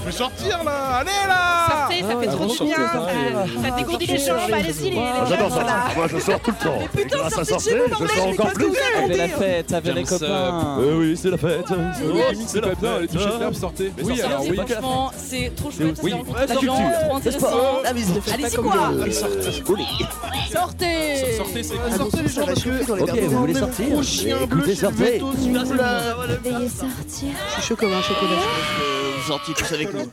Je vais sortir là Allez là Sortez, ça fait trop du bien. Ça, dégourdit les jambes. Allez-y, les, les J'adore ça. Moi, je sors tout le temps. putain, Grâce à sortez de chez sortir, vous, je sors mais encore plus. racontez la fête, avec les copains. Oui, c'est la fête. Oui, c'est pas bien, les de l'herbe, sortez. Mais Oui, alors c'est Franchement, c'est trop chouette. Oui, c'est la l'ambiance, culture. trop intéressant. Ah, mais c'est Allez-y, quoi Sortez. Sortez Sortez, c'est Sortez les gens parce que... Ok, vous voulez sortir Écoutez, sortez. vous. Veuillez sortir. Je suis chaud comme un chocolat. Tous avec nous.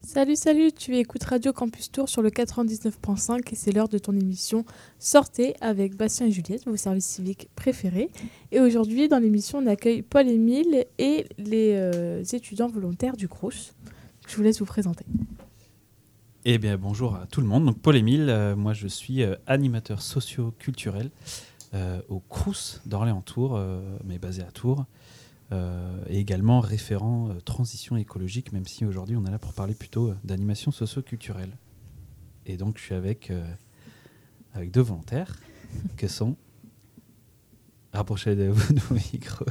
Salut, salut, tu écoutes Radio Campus Tour sur le 99.5 et c'est l'heure de ton émission Sortez avec Bastien et Juliette, vos services civiques préférés. Et aujourd'hui, dans l'émission, on accueille Paul-Émile et les euh, étudiants volontaires du CROUS. Je vous laisse vous présenter. Eh bien, bonjour à tout le monde. Donc, Paul-Émile, euh, moi je suis euh, animateur socio-culturel euh, au CRUS d'Orléans-Tours, euh, mais basé à Tours, euh, et également référent euh, transition écologique, même si aujourd'hui on est là pour parler plutôt euh, d'animation socio-culturelle. Et donc, je suis avec, euh, avec deux volontaires que sont. Rapprochez de vos micros.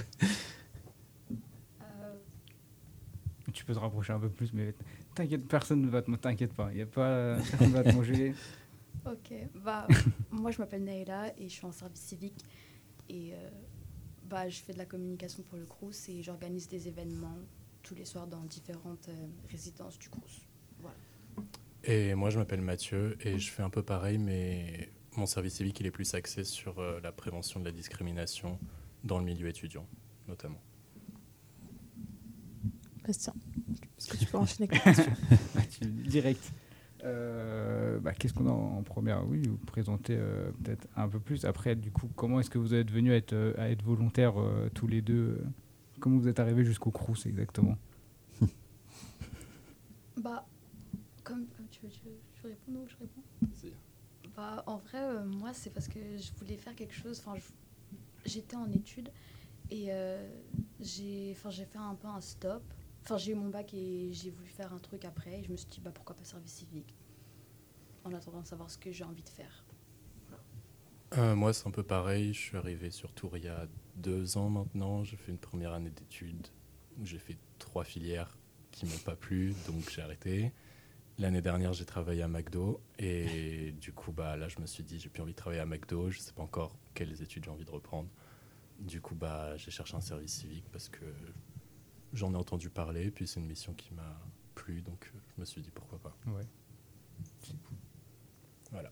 Tu peux te rapprocher un peu plus, mais t'inquiète, personne ne va te t'inquiète pas. Y a pas, personne va te manger. Ok, bah, moi je m'appelle Naïla et je suis en service civique et euh, bah, je fais de la communication pour le Crous et j'organise des événements tous les soirs dans différentes euh, résidences du Crous. Et moi, je m'appelle Mathieu et je fais un peu pareil, mais mon service civique, il est plus axé sur euh, la prévention de la discrimination dans le milieu étudiant, notamment. Bastien, est-ce que tu peux enchaîner avec la question? Tu- Direct. Euh, bah, Qu'est-ce qu'on a en première Oui, vous présentez euh, peut-être un peu plus. Après, du coup, comment est-ce que vous êtes venus à être, euh, à être volontaires euh, tous les deux? Comment vous êtes arrivés jusqu'au Crous exactement? Bah, comme tu veux, tu veux, tu veux répondre ou je réponds? Bah, en vrai, euh, moi, c'est parce que je voulais faire quelque chose. Enfin, j'étais en études et euh, j'ai, enfin, j'ai fait un peu un stop. Enfin, j'ai eu mon bac et j'ai voulu faire un truc après. Et je me suis dit, bah, pourquoi pas service civique? En attendant de savoir ce que j'ai envie de faire. Euh, moi, c'est un peu pareil. Je suis arrivé sur Tours il y a deux ans maintenant. J'ai fait une première année d'études où j'ai fait trois filières qui m'ont pas plu, donc j'ai arrêté. L'année dernière, j'ai travaillé à McDo et du coup, bah, là, je me suis dit, j'ai plus envie de travailler à McDo. Je sais pas encore quelles études j'ai envie de reprendre. Du coup, bah, j'ai cherché un service civique parce que j'en ai entendu parler, puis c'est une mission qui m'a plu, donc euh, je me suis dit pourquoi pas. Ouais. Voilà.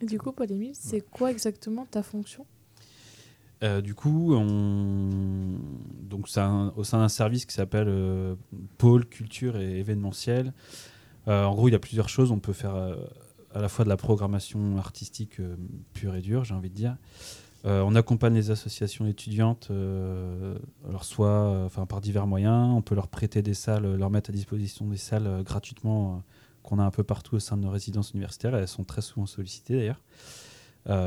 Et du coup, Paul-Émile, c'est quoi exactement ta fonction? Euh, du coup, on... donc au sein d'un service qui s'appelle euh, Pôle Culture et événementiel. Euh, en gros, il y a plusieurs choses. On peut faire euh, à la fois de la programmation artistique euh, pure et dure, j'ai envie de dire. Euh, on accompagne les associations étudiantes, euh, alors soit euh, par divers moyens. On peut leur prêter des salles, leur mettre à disposition des salles gratuitement qu'on a un peu partout au sein de nos résidences universitaires. Elles sont très souvent sollicitées d'ailleurs.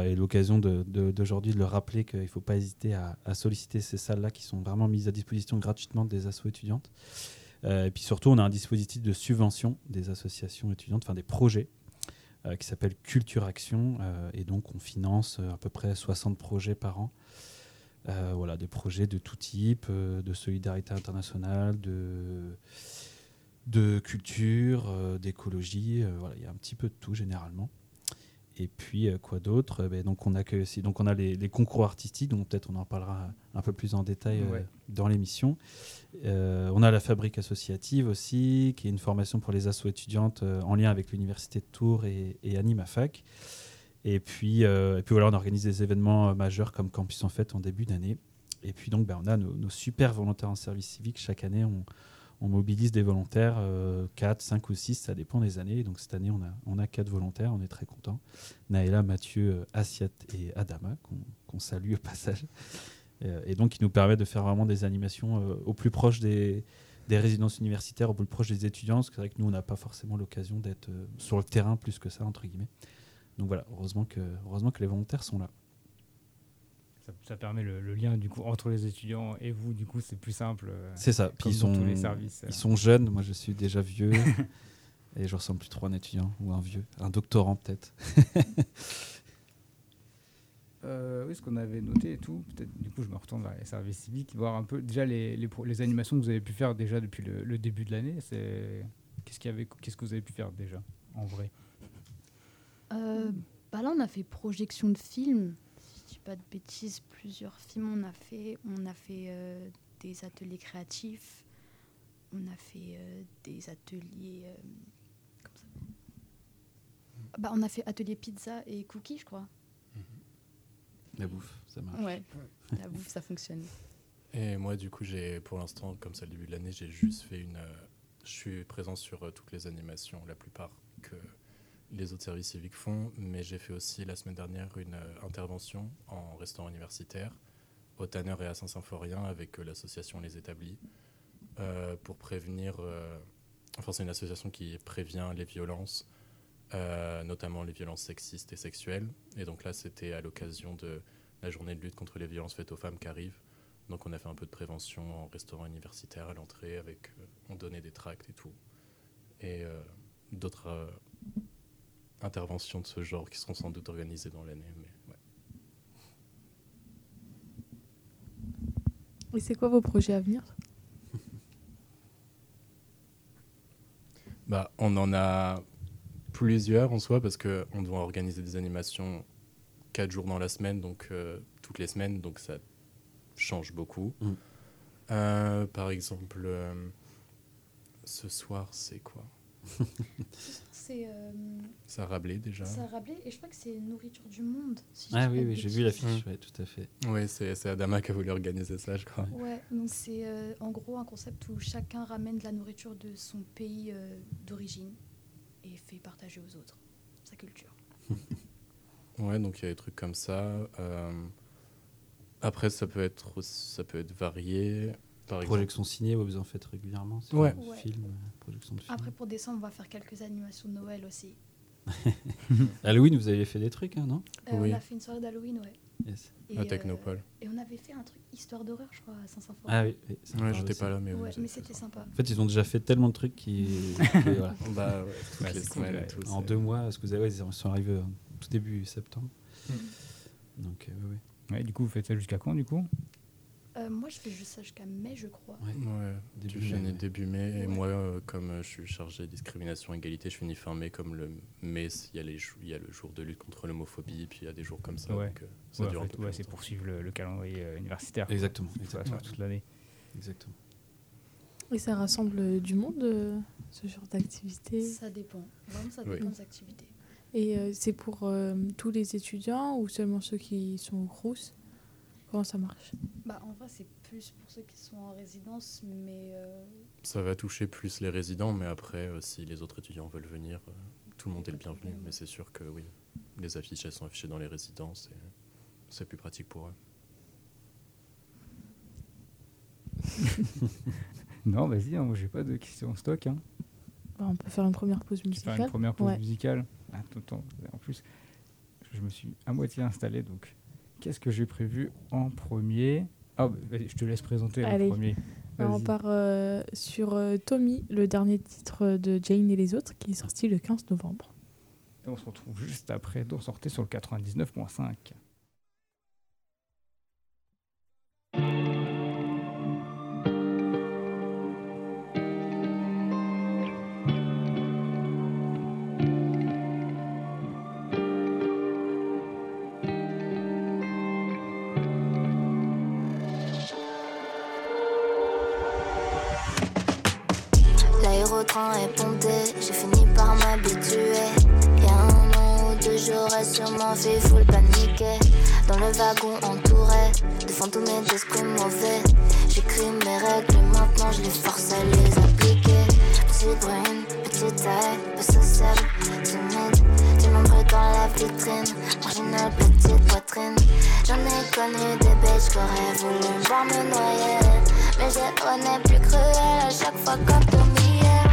Et l'occasion de- de- d'aujourd'hui de, leur rappeler qu'il ne faut pas hésiter à, solliciter ces salles-là qui sont vraiment mises à disposition gratuitement des assos étudiantes. Et puis surtout, on a un dispositif de subvention des associations étudiantes, enfin des projets, qui s'appelle Culture Action. euh, et donc, on finance euh, à peu près 60 projets par an. Euh, voilà, des projets de tout type, euh, de solidarité internationale, de, de culture, euh, d'écologie. euh, voilà, il y a un petit peu de tout généralement. Et puis euh, quoi d'autre? Euh, ben, Donc on accueille aussi, donc on a les, les concours artistiques, donc peut-être on en parlera un peu plus en détail euh, Ouais. dans l'émission. On a la fabrique associative aussi, qui est une formation pour les assos étudiantes en lien avec l'université de Tours et, et Animafac. Et puis, euh, et puis voilà, on organise des événements euh, majeurs comme Campus en Fête en début d'année. Et puis donc, ben, on a nos, nos super volontaires en service civique. Chaque année, on, on mobilise des volontaires, euh, 4, 5 ou 6, ça dépend des années. Donc cette année, on a, on a 4 volontaires, on est très contents. Naëla, Mathieu, euh, Assiat et Adama, qu'on salue au passage. Euh, et donc, qui nous permet de faire vraiment des animations euh, au plus proche des, résidences universitaires, au plus proche des étudiants, c'est vrai que nous, on n'a pas forcément l'occasion d'être sur le terrain plus que ça, entre guillemets. Donc voilà, heureusement que, heureusement que les volontaires sont là. Ça, ça permet le, le lien du coup entre les étudiants et vous. Du coup, c'est plus simple. euh, C'est ça. Puis ils dans sont, tous les services. euh. ils sont jeunes, moi je suis déjà vieux. et je ressemble plus trop à un étudiant ou un vieux, un doctorant peut-être. euh, oui, ce qu'on avait noté et tout, peut-être du coup je me retourne vers les services civiques, voir un peu déjà les, les, animations que vous avez pu faire déjà depuis le, le début de l'année. C'est qu'est-ce qu'il y avait, qu'est-ce que vous avez pu faire déjà en vrai? Euh, bah là, on a fait projection de films. Pas de bêtises, plusieurs films on a fait. On a fait euh, des ateliers créatifs. On a fait euh, des ateliers. euh, comment ça s'appelle bah, On a fait atelier pizza et cookies, je crois. La bouffe, ça marche. Ouais, la bouffe, ça fonctionne. Et moi, du coup, j'ai, pour l'instant, comme c'est le début de l'année, j'ai juste fait une. euh, je suis présent sur euh, toutes les animations, la plupart que les autres services civiques font, mais j'ai fait aussi la semaine dernière une euh, intervention en restaurant universitaire au Tanner et à Saint-Symphorien avec euh, l'association Les Établis euh, pour prévenir. enfin, c'est une association qui prévient les violences, notamment les violences sexistes et sexuelles. Et donc là, c'était à l'occasion de la journée de lutte contre les violences faites aux femmes qui arrive. Donc on a fait un peu de prévention en restaurant universitaire à l'entrée, avec on donnait des tracts et tout. Et d'autres interventions de ce genre qui seront sans doute organisées dans l'année. Mais ouais. Et c'est quoi vos projets à venir Bah, on en a plusieurs en soi parce qu'on doit organiser des animations quatre jours dans la semaine, donc euh, toutes les semaines, donc ça change beaucoup. Mm. Euh, par exemple, euh, ce soir, c'est quoi? C'est euh, Ça a Rabelais déjà. ça a Rabelais et je crois que c'est Nourriture du Monde. si Ah oui, oui, j'ai vu l'affiche, Mm. ouais, tout à fait. Oui, c'est c'est Adama qui a voulu organiser ça, je crois. Ouais, donc c'est euh, en gros un concept où chacun ramène de la nourriture de son pays euh, d'origine et fait partager aux autres sa culture. Ouais, donc il y a des trucs comme ça. Euh, après, ça peut être ça peut être varié. Par exemple, Projection ciné, ouais, vous en faites régulièrement c'est Ouais. Ouais. Film, euh, projection de film. Après pour décembre, on va faire quelques animations de Noël aussi. Halloween, vous avez fait des trucs, hein, non Euh, Oui. On a fait une soirée d'Halloween, ouais. Yes. Et, à euh, et on avait fait un truc histoire d'horreur, je crois, à Saint-Symphorien. Ah oui, oui, Ouais, j'étais pas là, mais Ouais, mais c'était sympa. En fait, ils ont déjà fait tellement de trucs qui. que, voilà. Bah ouais, Ouais, cool. En deux mois, parce que vous avez, ouais, ils sont arrivés euh, tout début septembre. Mm. Donc, euh, oui, du coup, vous faites ça jusqu'à quand du coup? Euh, moi, je fais juste ça jusqu'à mai, je crois. Ouais. Ouais, Début tu mai, finis ouais. début mai. Et Ouais. moi, euh, comme euh, je suis chargé discrimination égalité, je finis fin mai. Comme le mai, il y, a les jou- il y a le jour de lutte contre l'homophobie, puis il y a des jours comme ça. Ouais. donc, ça Ouais, dure en un fait, peu ouais, plus c'est poursuivre le, le calendrier euh, universitaire. Exactement. quoi. Sur- exactement. sur toute l'année. exactement. Et ça rassemble du monde, euh, ce genre d'activité? Ça dépend. Vraiment, ça Oui. dépend des activités. Et euh, c'est pour euh, tous les étudiants ou seulement ceux qui sont au Crous Comment ça marche? Bah, en vrai, c'est plus pour ceux qui sont en résidence, mais euh, Ça va toucher plus les résidents, mais après, euh, si les autres étudiants veulent venir, euh, tout le monde est le bienvenu. Mais c'est sûr que oui, les affiches, elles sont affichées dans les résidences et c'est plus pratique pour eux. Non, vas-y, hein, moi j'ai pas de questions en stock. Hein. Bah, On peut faire une première pause vais faire musicale. une première pause Ouais. musicale? Attends, attends, en plus, je me suis à moitié installé, donc qu'est-ce que j'ai prévu en premier? Ah, bah, je te laisse présenter Allez. le premier. Alors, on part euh, sur euh, Tommy, le dernier titre de Jane et les autres, qui est sorti le 15 novembre. Et on se retrouve juste après d'en sortir sur le 99.5. Dans le wagon entouré de fantômes et d'esprits mauvais. J'écris mes règles et maintenant je les force à les appliquer. Petite brune, petite taille, peu sociable, timide. Du nombre dans la vitrine, marginal, petite poitrine. J'en ai connu des bêtes qu'auraient voulu voir me noyer. Mais j'ai au plus cruel à chaque fois quand on y est.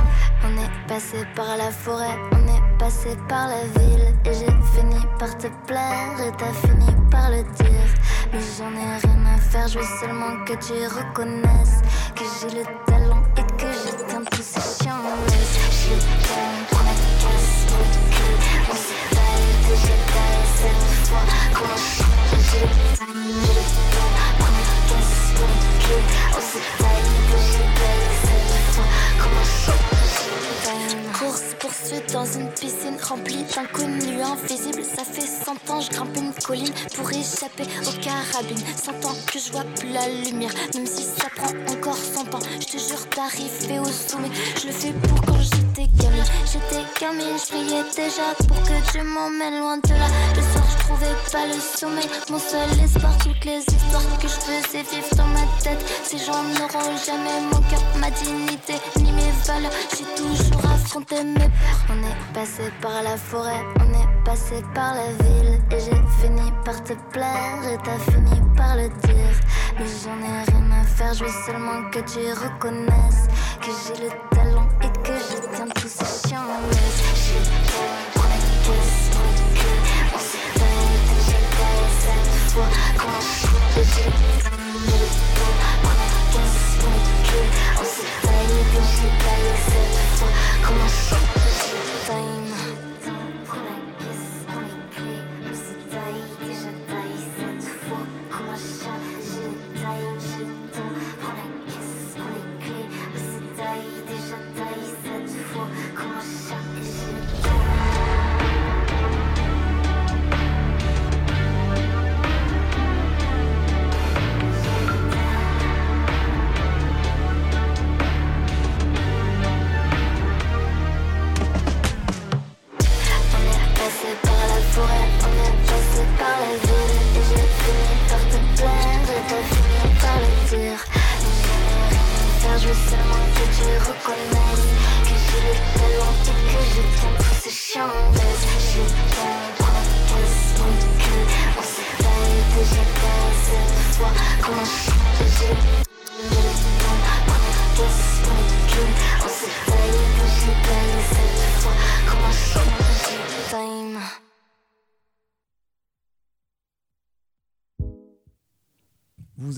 On est passé par la forêt, on est passé par la ville et j'ai fini par te plaire et t'as fini par le dire. Mais j'en ai rien à faire, je veux seulement que tu reconnaisses que j'ai le talent et que j'ai un peu ces J'ai on se déjà cette fois qu'on change. J'ai le talent, j'ai le talent, on se je dans une piscine remplie d'inconnus invisibles. Ça fait 100 ans, je grimpe une colline pour échapper aux carabines. 100 ans que je vois plus la lumière, même si ça prend encore 100 ans. Je te jure d'arriver au sommet. Je le fais pour quand j'étais gamine. J'étais gamine, je priais déjà pour que Dieu m'emmène loin de là. Le soir, je trouvais pas le sommeil. Mon seul espoir, toutes les histoires que je faisais vivre dans ma tête. Ces gens n'auront jamais mon cœur, ma dignité, ni J'ai toujours affronté mes peurs. On est passé par la forêt, on est passé par la ville. Et j'ai fini par te plaire, et t'as fini par le dire. Mais j'en ai rien à faire, je veux seulement que tu reconnaisses que j'ai le talent et que je tiens tous ces chiens en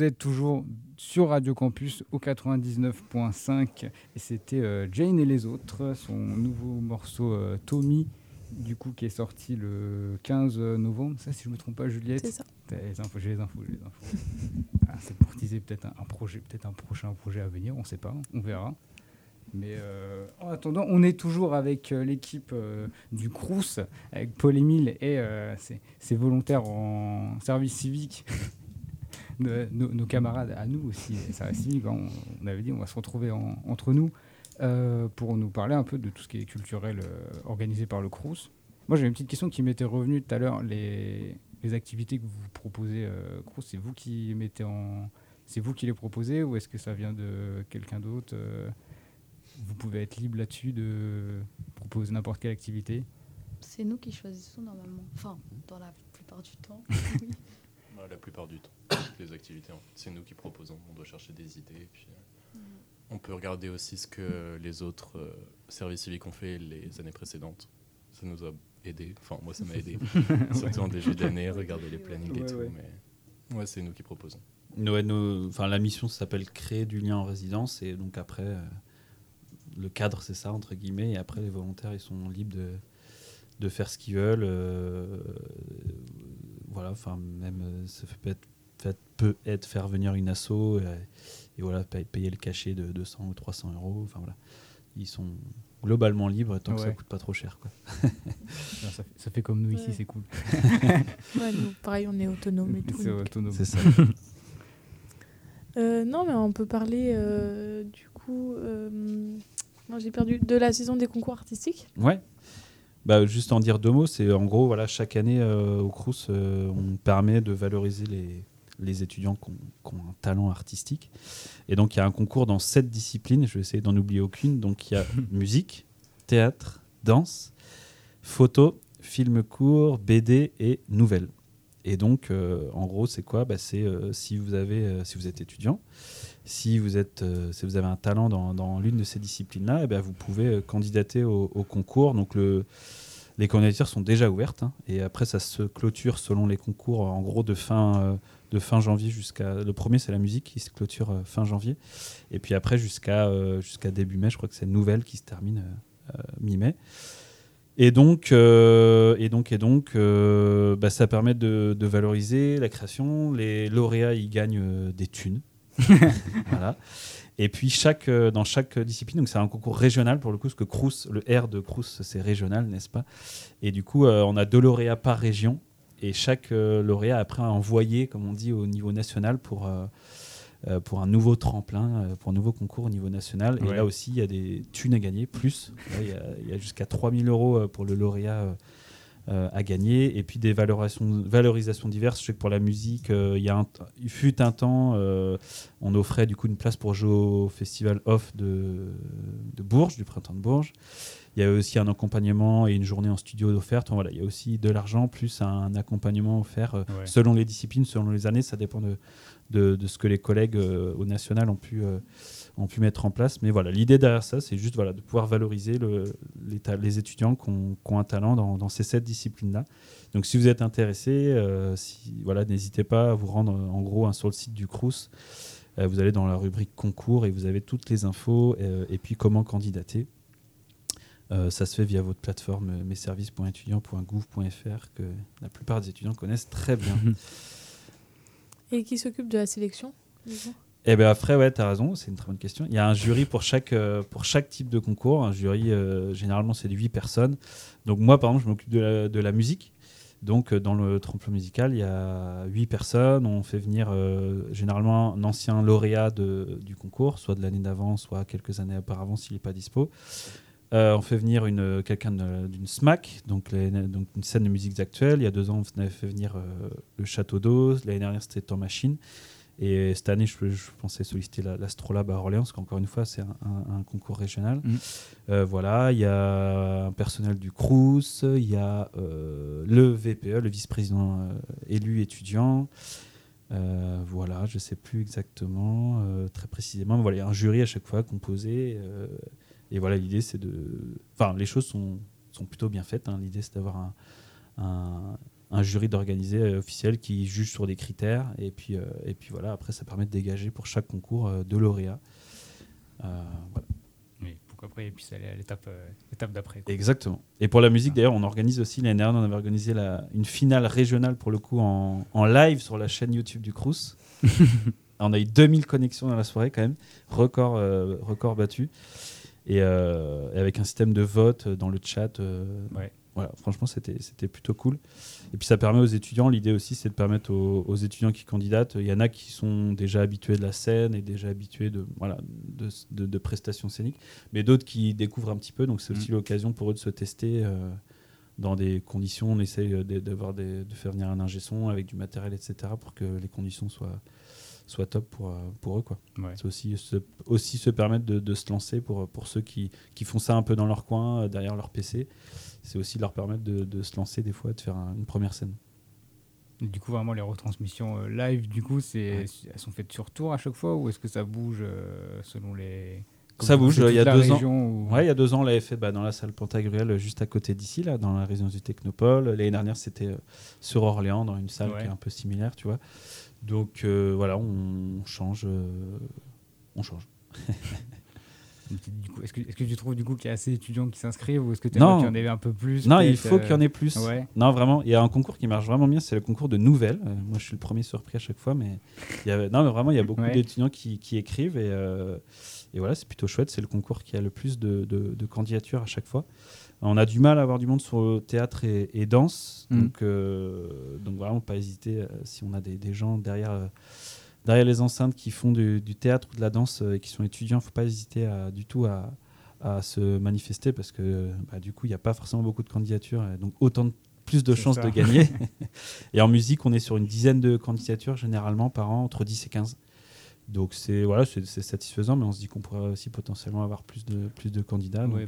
êtes toujours sur Radio Campus au 99.5 et c'était euh, Jane et les autres, son nouveau morceau euh, Tommy, du coup qui est sorti le 15 novembre. Ça, si je me trompe pas, Juliette. C'est ça. Les infos, j'ai les infos, j'ai les infos. Ah, c'est pour teaser peut-être un, un projet, peut-être un prochain projet à venir, on sait pas, on verra. Mais euh, en attendant, on est toujours avec euh, l'équipe euh, du Crous, avec Paul-Émile et euh, ses, ses volontaires en service civique. nos, nos camarades à nous aussi, les services civiques, on, on avait dit on va se retrouver en- entre nous euh, pour nous parler un peu de tout ce qui est culturel euh, organisé par le Crous. Moi j'ai une petite question qui m'était revenue tout à l'heure. Les, les activités que vous proposez, euh, Crous, c'est vous qui mettez en... C'est vous qui les proposez ou est-ce que ça vient de quelqu'un d'autre Vous pouvez être libre là-dessus de proposer n'importe quelle activité? C'est nous qui choisissons normalement. Enfin, dans la plupart du temps. oui. La plupart du temps, les activités, en fait, c'est nous qui proposons. On doit chercher des idées. et Puis, euh, on peut regarder aussi ce que les autres euh, services civiques ont fait les années précédentes. Ça nous a aidé. Enfin, moi, ça m'a aidé. Surtout en début d'année, regarder les plannings Ouais, et tout. ouais. Mais ouais, c'est nous qui proposons. Ouais, enfin, la mission s'appelle créer du lien en résidence et donc après euh, le cadre c'est ça entre guillemets et après les volontaires ils sont libres de, de faire ce qu'ils veulent euh, voilà enfin même euh, ça peut être, fait- peut être faire venir une asso et voilà paye- payer le cachet de 200 ou 300 euros enfin voilà ils sont globalement libres tant que ça coûte pas trop cher quoi. Ça, fait, ça fait comme nous ici, c'est cool. Ouais, nous, pareil, on est autonome et tout. C'est autonome. c'est ça Euh, non, mais on peut parler euh, du coup. euh, non, j'ai perdu de la saison des concours artistiques. Ouais. Bah, juste en dire deux mots, c'est en gros, voilà, chaque année euh, au Crous, euh, on permet de valoriser les, les étudiants qui ont, qui ont un talent artistique. Et donc, il y a un concours dans sept disciplines, je vais essayer d'en oublier aucune. Donc, il y a musique, théâtre, danse, photo, film court, BD et nouvelles. Et donc, euh, en gros, c'est quoi? Bah, C'est si, vous avez, si vous êtes étudiant, si vous, êtes, euh, si vous avez un talent dans, l'une de ces disciplines-là, eh ben, vous pouvez euh, candidater au, concours. Donc le, les candidatures sont déjà ouvertes. hein. et après, ça se clôture selon les concours, en gros, de fin, euh, de fin janvier jusqu'à... Le premier, c'est la musique qui se clôture fin janvier. Et puis après, jusqu'à jusqu'à début mai, je crois que c'est Nouvelle qui se termine mi-mai. Et donc, et donc, et donc bah, ça permet de, valoriser la création. Les lauréats, ils gagnent des thunes. voilà. Et puis chaque, euh, dans chaque discipline, donc c'est un concours régional pour le coup, parce que Crous, le R de Crous, c'est régional, n'est-ce pas? Et du coup, euh, on a deux lauréats par région, et chaque euh, lauréat après a envoyé, comme on dit, au niveau national pour, pour un nouveau tremplin, pour un nouveau concours au niveau national. Et là aussi, il y a des thunes à gagner, plus. Il y a, a jusqu'à 3000 euros pour le lauréat. Euh, à gagner et puis des valorisations, valorisations diverses. Je sais que pour la musique, euh, il y a un t- il fut un temps, euh, on offrait du coup une place pour jouer au festival off de, de Bourges, du printemps de Bourges. Il y a aussi un accompagnement et une journée en studio offerte. Voilà, il y a aussi de l'argent plus un accompagnement offert euh, Ouais. selon les disciplines, selon les années. Ça dépend de, de, de ce que les collègues euh, au national ont pu, euh, ont pu mettre en place. Mais voilà, l'idée derrière ça, c'est juste voilà, de pouvoir valoriser le, les, ta- les étudiants qui ont, qui ont un talent dans, dans ces sept disciplines-là. Donc si vous êtes intéressé, euh, si, voilà, n'hésitez pas à vous rendre en gros hein, sur le site du CRUS. Euh, vous allez dans la rubrique concours et vous avez toutes les infos euh, et puis comment candidater. Euh, ça se fait via votre plateforme euh, messervices.étudiants.gouv.fr que la plupart des étudiants connaissent très bien. Et qui s'occupe de la sélection Eh bien après, ouais, tu as raison, c'est une très bonne question. Il y a un jury pour chaque, euh, pour chaque type de concours. Un jury, euh, généralement, c'est de 8 personnes. Donc moi, par exemple, je m'occupe de la, musique. Donc euh, dans le tremplin musical, il y a 8 personnes. On fait venir généralement un ancien lauréat de- du concours, soit de l'année d'avant, soit quelques années auparavant s'il n'est pas dispo. On fait venir quelqu'un d'une SMAC, donc, donc une scène de musique actuelle. Il y a deux ans, on avait fait venir le Château d'Eau. L'année dernière, c'était Temps Machine. Et cette année, je, je pensais solliciter la- l'Astrolabe à Orléans, parce qu'encore une fois, c'est un, un- un concours régional. Mhm. Euh, voilà, il y a un personnel du CRUS, il y a euh, le VPE, le vice-président euh, élu étudiant. Euh, voilà, je ne sais plus exactement, euh, très précisément. Mais voilà, il y a un jury à chaque fois composé. euh, et voilà, l'idée, c'est de. Enfin, les choses sont, sont plutôt bien faites. hein. L'idée, c'est d'avoir un, un, un jury d'organisé euh, officiel qui juge sur des critères. Et puis, euh, et puis voilà, après, ça permet de dégager pour chaque concours euh, deux lauréats. Euh, voilà. Oui, pour qu'après, ils puissent aller à l'étape euh, l'étape d'après. Exactement. Et pour la musique, d'ailleurs, on organise aussi, l'année dernière, on avait organisé la, une finale régionale, pour le coup, en, en live sur la chaîne YouTube du Crous. on a eu 2000 connexions dans la soirée, quand même. Record, record battu. Et, et avec un système de vote dans le chat. Ouais. Voilà, franchement, c'était c'était plutôt cool. Et puis ça permet aux étudiants, l'idée aussi, c'est de permettre aux, aux étudiants qui candidatent, il y en a qui sont déjà habitués de la scène et déjà habitués de, voilà, de, de- de prestations scéniques, mais d'autres qui découvrent un petit peu, donc c'est aussi l'occasion pour eux de se tester euh, dans des conditions, on essaye euh, de, d'avoir des- de faire venir un ingé son avec du matériel, etc., pour que les conditions soient, soient top pour, euh, pour eux. Quoi. Ouais. C'est aussi se, aussi se permettre de, de se lancer pour, pour ceux qui, qui font ça un peu dans leur coin, derrière leur PC. C'est aussi leur permettre de, de se lancer des fois, de faire un- une première scène. Du coup, vraiment, les retransmissions euh, live, du coup, c'est elles sont faites sur tour à chaque fois ou est-ce que ça bouge euh, selon les. comme Ça bouge, faites il y a deux ans. ou- Ouais, il y a deux ans, on l'avait fait bah, dans la salle Pantagruel, juste à côté d'ici, là, dans la résidence du Technopole. L'année dernière, c'était euh, sur Orléans, dans une salle Ouais. qui est un peu similaire, tu vois. Donc euh, voilà, on change. euh, on change. Est-ce que, tu trouves du coup qu'il y a assez d'étudiants qui s'inscrivent ou est-ce que tu qu'il y en avait un peu plus Non, il faut qu'il y en euh, ait plus. Ouais. Non, vraiment, il y a un concours qui marche vraiment bien, c'est le concours de nouvelles. Euh, moi, je suis le premier surpris à chaque fois, mais il y a, non, mais vraiment, il y a beaucoup Ouais. d'étudiants qui, qui écrivent et, euh, et voilà, c'est plutôt chouette. C'est le concours qui a le plus de, de- de candidatures à chaque fois. On a du mal à avoir du monde sur le théâtre et, et danse, Mhm. donc, euh, donc vraiment pas hésiter euh, si on a des, des gens derrière. Derrière les enceintes qui font du, du théâtre ou de la danse euh, et qui sont étudiants, faut pas hésiter à, du tout à, à se manifester parce que bah, du coup, il n'y a pas forcément beaucoup de candidatures, donc autant de- plus de chances ça. de gagner. et en musique, on est sur une dizaine de candidatures généralement par an, entre 10 et 15. Donc c'est voilà, c'est satisfaisant, mais on se dit qu'on pourrait aussi potentiellement avoir plus de, plus de candidats. Bah, euh,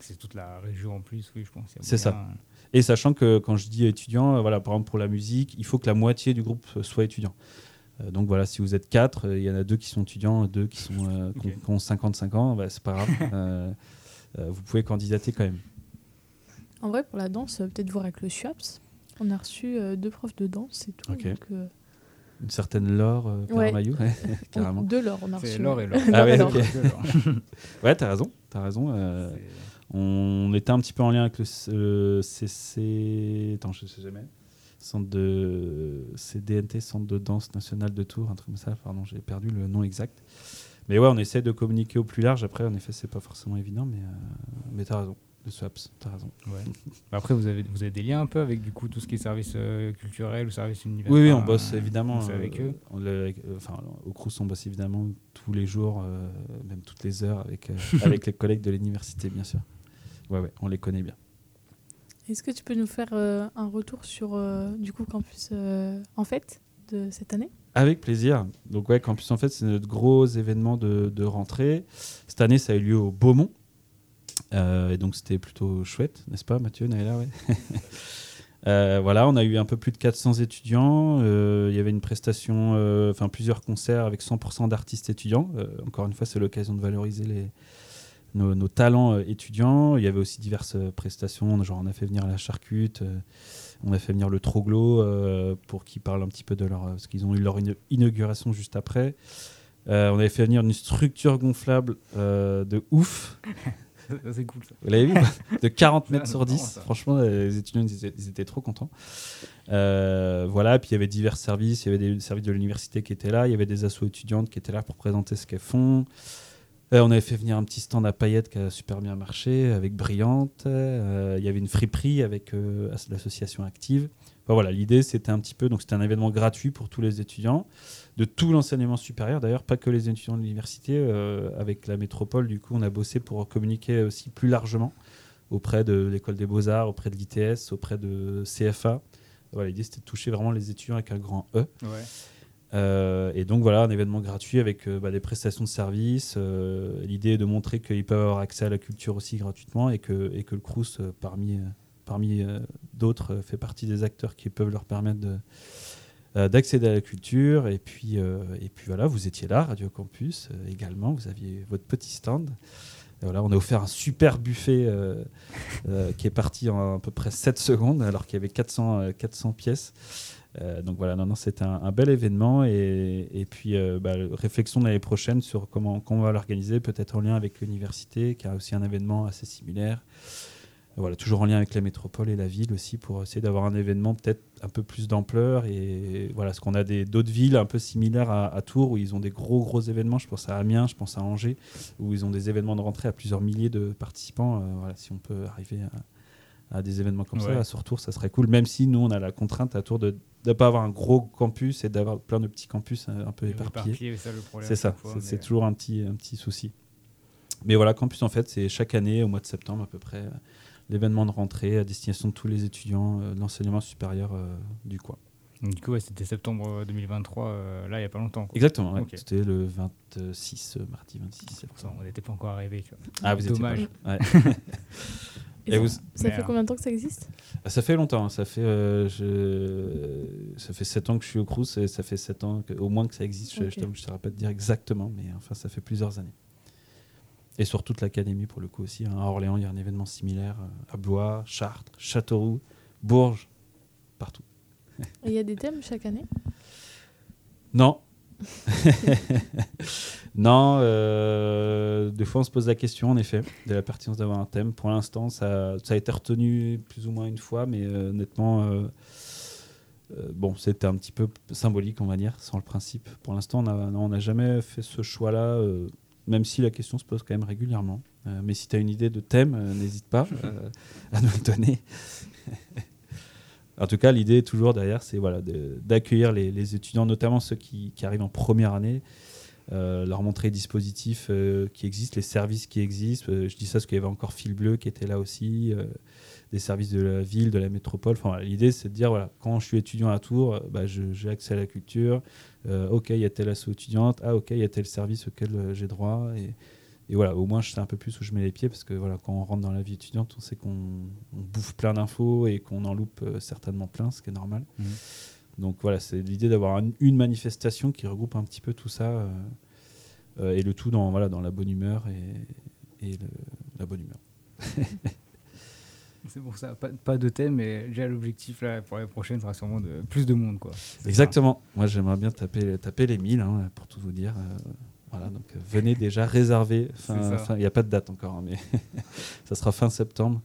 C'est toute la région en plus, oui, je pense. il c'est ça. moyen. Et sachant que quand je dis étudiant, euh, voilà, par exemple pour la musique, il faut que la moitié du groupe soit étudiant. Euh, donc voilà, si vous êtes quatre, euh, il y en a deux qui sont étudiants, deux qui, sont, euh, qui ont- Ok. qui ont 55 ans, bah, c'est pas grave. Euh, euh, vous pouvez candidater quand même. En vrai, pour la danse, peut-être voir avec le SUAPS. On a reçu euh, deux profs de danse et tout. Ok. donc, euh, Une certaine Laure euh, Ouais. Ouais, carrément. Deux Laure, on a reçu. Laure et Laure. Ah ouais, Laure. ok. ouais, t'as raison, t'as raison. euh, on était un petit peu en lien avec le CC. Attends, je sais jamais. Centre de CDNT, Centre de danse national de Tours, un truc comme ça. Pardon, j'ai perdu le nom exact. Mais ouais, on essaie de communiquer au plus large. Après, en effet, c'est pas forcément évident, mais, euh, mais t'as raison. Le SWAPS, t'as raison. Ouais. Après, vous avez, vous avez des liens un peu avec du coup tout ce qui est service euh, culturel ou service universitaire? Oui, oui, on bosse évidemment. C'est avec euh, eux. on le- euh, enfin, au Crous, on bosse évidemment tous les jours, euh, même toutes les heures, avec, euh, avec les collègues de l'université, bien sûr. Ouais, ouais, on les connaît bien. Est-ce que tu peux nous faire euh, un retour sur euh, du coup campus euh, en fait de cette année? Avec plaisir. Donc ouais, Campus en fait, c'est notre gros événement de, rentrée. Cette année, ça a eu lieu au Beaumont. Et donc c'était plutôt chouette, n'est-ce pas Mathieu, ouais? Voilà, on a eu un peu plus de 400 étudiants. Il y avait une prestation, enfin plusieurs concerts avec 100% d'artistes étudiants. Encore une fois, c'est l'occasion de valoriser les, nos, nos talents euh, étudiants. Il y avait aussi diverses euh, prestations. Genre, on a fait venir la charcute, euh, on a fait venir le Troglo pour qu'ils parlent un petit peu de leur. Parce qu'ils ont eu leur ina- inauguration juste après. Euh, on avait fait venir une structure gonflable euh, de ouf. C'est cool ça. Vous l'avez vu De 40 mètres sur non, 10. ça. Franchement, les étudiants, ils étaient, ils étaient trop contents. Euh, voilà, puis il y avait divers services. Il y avait des services de l'université qui étaient là. Il y avait des assos étudiantes qui étaient là pour présenter ce qu'elles font. Euh, on avait fait venir un petit stand à paillettes qui a super bien marché avec Brillante. Euh, il y avait une friperie avec euh, as- l'association Active. Enfin, voilà, l'idée c'était un petit peu, donc c'était un événement gratuit pour tous les étudiants de tout l'enseignement supérieur, d'ailleurs pas que les étudiants de l'université. avec la métropole, du coup, on a bossé pour communiquer aussi plus largement auprès de l'école des beaux-arts, auprès de l'ITS, auprès de CFA. L'idée c'était de toucher vraiment les étudiants avec un grand E. Euh, et donc voilà, un événement gratuit avec euh, bah, des prestations de services. euh, L'idée est de montrer qu'ils peuvent avoir accès à la culture aussi gratuitement et que, le Crous, parmi, d'autres, fait partie des acteurs qui peuvent leur permettre de, d'accéder à la culture. Et puis, voilà, vous étiez là, Radio Campus également, vous aviez votre petit stand. Voilà, on a offert un super buffet qui est parti en à peu près 7 secondes alors qu'il y avait 400, euh, 400 pièces. Euh, donc voilà, non, non, c'était un, bel événement et, puis euh, bah, réflexion l'année prochaine sur comment, comment on va l'organiser, peut-être en lien avec l'université qui a aussi un événement assez similaire. Voilà, toujours en lien avec la métropole et la ville aussi pour essayer d'avoir un événement peut-être un peu plus d'ampleur et voilà, parce qu'on a d'autres villes un peu similaires à, à Tours où ils ont des gros gros événements. Je pense à Amiens, je pense à Angers où ils ont des événements de rentrée à plusieurs milliers de participants. Euh, voilà, si on peut arriver à, à des événements comme Ouais. ça, à sur Tours, ça serait cool. Même si nous, on a la contrainte à Tours de ne pas avoir un gros campus et d'avoir plein de petits campus euh, un peu éparpillés. C'est ça C'est mais- toujours un petit, un petit souci. Mais voilà, campus en fait, c'est chaque année, au mois de septembre à peu près, euh, l'événement de rentrée à destination de tous les étudiants euh, de l'enseignement supérieur euh, du coin. Du coup, ouais, c'était septembre 2023, euh, là, il n'y a pas longtemps. quoi. Exactement, ouais. C'était le 26, euh, mardi 26 Ça, septembre. on n'était pas encore arrivé. Ah, vous étiez Dommage. pas. Ouais. Et Et ça, vous- ça Mais, fait combien de temps que ça existe? Ah, Ça fait longtemps, hein. ça fait, euh, je... ça fait 7 ans que je suis au Crous et ça fait 7 ans que, au moins que ça existe. Je- Ok. Je ne saurais pas te dire exactement, mais enfin ça fait plusieurs années. Et sur toute l'académie pour le coup aussi. hein. À Orléans, il y a un événement similaire, euh, à Blois, Chartres, Châteauroux, Bourges, partout. Et Il y a des thèmes chaque année? Non. non, euh, des fois on se pose la question en effet de la pertinence d'avoir un thème. Pour l'instant, ça, a été retenu plus ou moins une fois, mais euh, honnêtement, euh, euh, bon, c'était un petit peu symbolique, on va dire, sans le principe. Pour l'instant, on n'a jamais fait ce choix-là, même si la question se pose quand même régulièrement. Mais si tu as une idée de thème, n'hésite pas à nous le donner. En tout cas, l'idée toujours derrière, c'est voilà, d'accueillir les, étudiants, notamment ceux qui, arrivent en première année, euh, leur montrer les dispositifs euh, qui existent, les services qui existent. Euh, je dis ça parce qu'il y avait encore Fil Bleu qui était là aussi, des services de la ville, de la métropole. Enfin, l'idée, c'est de dire voilà, quand je suis étudiant à Tours, bah, j'ai accès à la culture. Ok, il y a telle asso étudiante. Ah, ok, il y a tel service auquel j'ai droit. Et voilà, au moins, je sais un peu plus où je mets les pieds parce que voilà, quand on rentre dans la vie étudiante, on sait qu'on on bouffe plein d'infos et qu'on en loupe euh, certainement plein, ce qui est normal. Mhm. Donc voilà, c'est l'idée d'avoir un- une manifestation qui regroupe un petit peu tout ça euh, euh, et le tout dans, voilà, dans la bonne humeur et, et le- la bonne humeur. C'est pour ça, pas, pas de thème, mais déjà l'objectif là, pour l'année prochaine sera sûrement de plus de monde. Quoi. Exactement. Moi, j'aimerais bien taper, taper les 1000, hein, pour tout vous dire. Euh, voilà, donc euh, venez déjà réserver. Ça. Il n'y a pas de date encore, hein, mais ça sera fin septembre.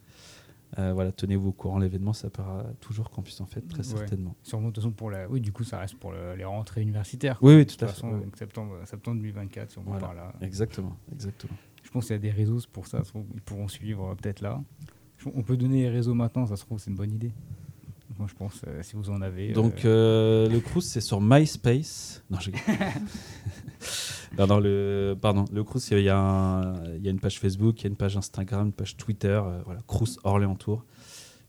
Euh, voilà, tenez-vous au courant, l'événement s'appellera toujours Campus en fait, très Ouais. certainement. Sûrement, de toute façon, pour la... Oui, du coup, ça reste pour le- les rentrées universitaires. Oui, oui, tout De à toute fait, façon, donc septembre, septembre 2024, sûrement Voilà, par là. exactement, exactement. Je pense qu'il y a des réseaux pour ça, ça ils pourront suivre euh, peut-être là. On peut donner les réseaux maintenant, ça se trouve, c'est une bonne idée. Moi, je pense, euh, si vous en avez. Donc euh, euh, le Crous c'est sur MySpace. Non, je... non, le pardon, le Crous il y a une page Facebook, il y a une page Instagram, une page Twitter, euh, voilà, Crous Orléans Tour.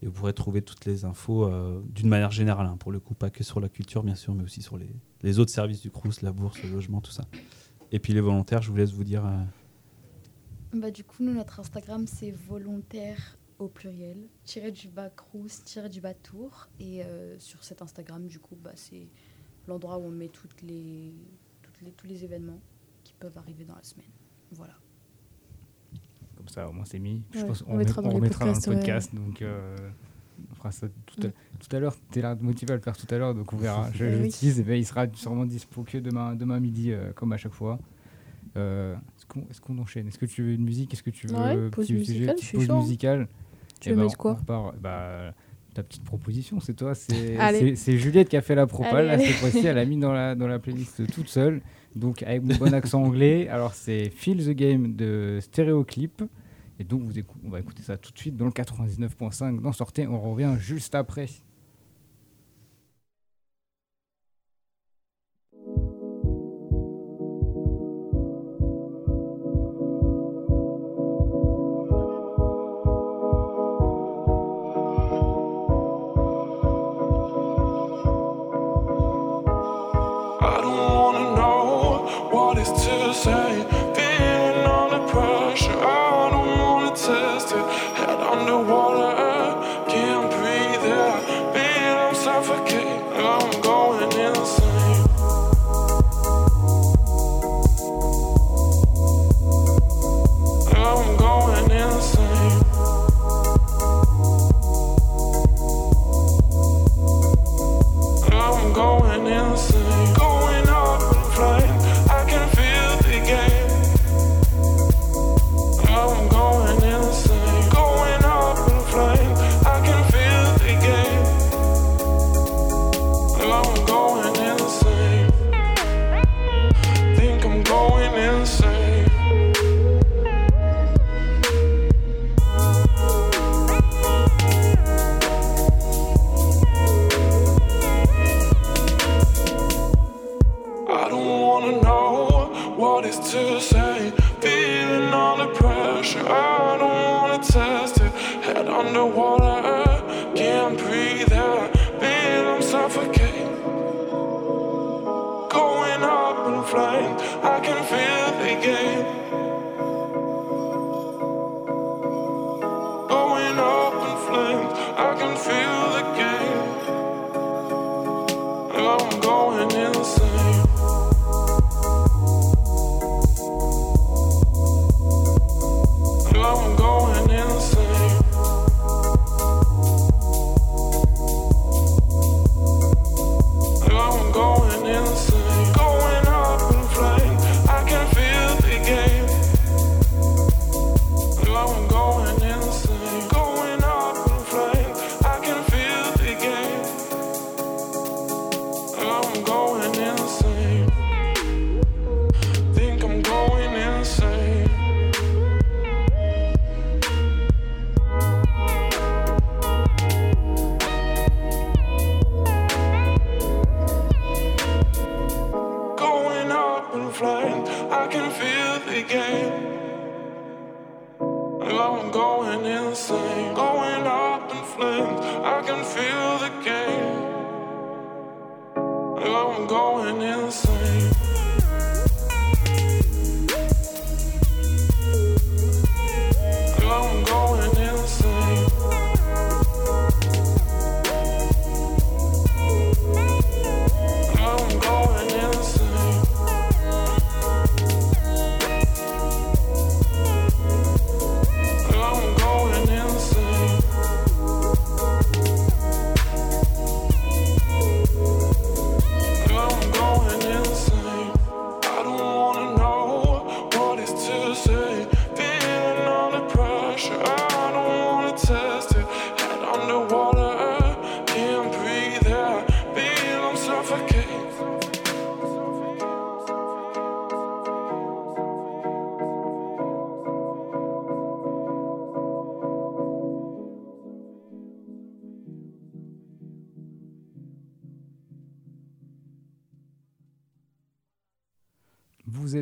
Et vous pourrez trouver toutes les infos euh, d'une manière générale, hein, pour le coup, pas que sur la culture bien sûr, mais aussi sur les, autres services du Crous, la bourse, le logement, tout ça. Et puis les volontaires, je vous laisse vous dire. euh, Bah, du coup, nous, notre Instagram, c'est volontaire au pluriel, tiré du bas crous, tiré du bas tour. Et sur cet Instagram, du coup, bah, c'est l'endroit où on met toutes les, tous les événements peuvent arriver dans la semaine. Voilà. Comme ça, au moins, c'est mis. Je Ouais, pense on on, mettra on podcasts, dans le ouais. podcast. Donc, euh, on fera ça tout à, tout à l'heure. Tu es là motivé à le faire tout à l'heure, donc on verra. Je, Eh je oui. tease, et ben, il sera sûrement dispo que demain, demain midi, euh, comme à chaque fois. Euh, Est-ce qu'on est-ce qu'on enchaîne? Est-ce que tu veux une musique? Est-ce que tu veux Ouais, pause musicale, je suis pause hein. musicale? Tu veux ben, mettre quoi? on repart, bah, Ta petite proposition, c'est toi. C'est Allez. c'est- c'est Juliette qui a fait la propale. Allez, Là, cette fois-ci, elle a mis dans la, dans la playlist toute seule. Donc, avec mon bon accent anglais. Alors, c'est Feel the Game de Stéréoclip. Et donc, vous on va écouter ça tout de suite dans le 99.5 dans Sortez. On revient juste après.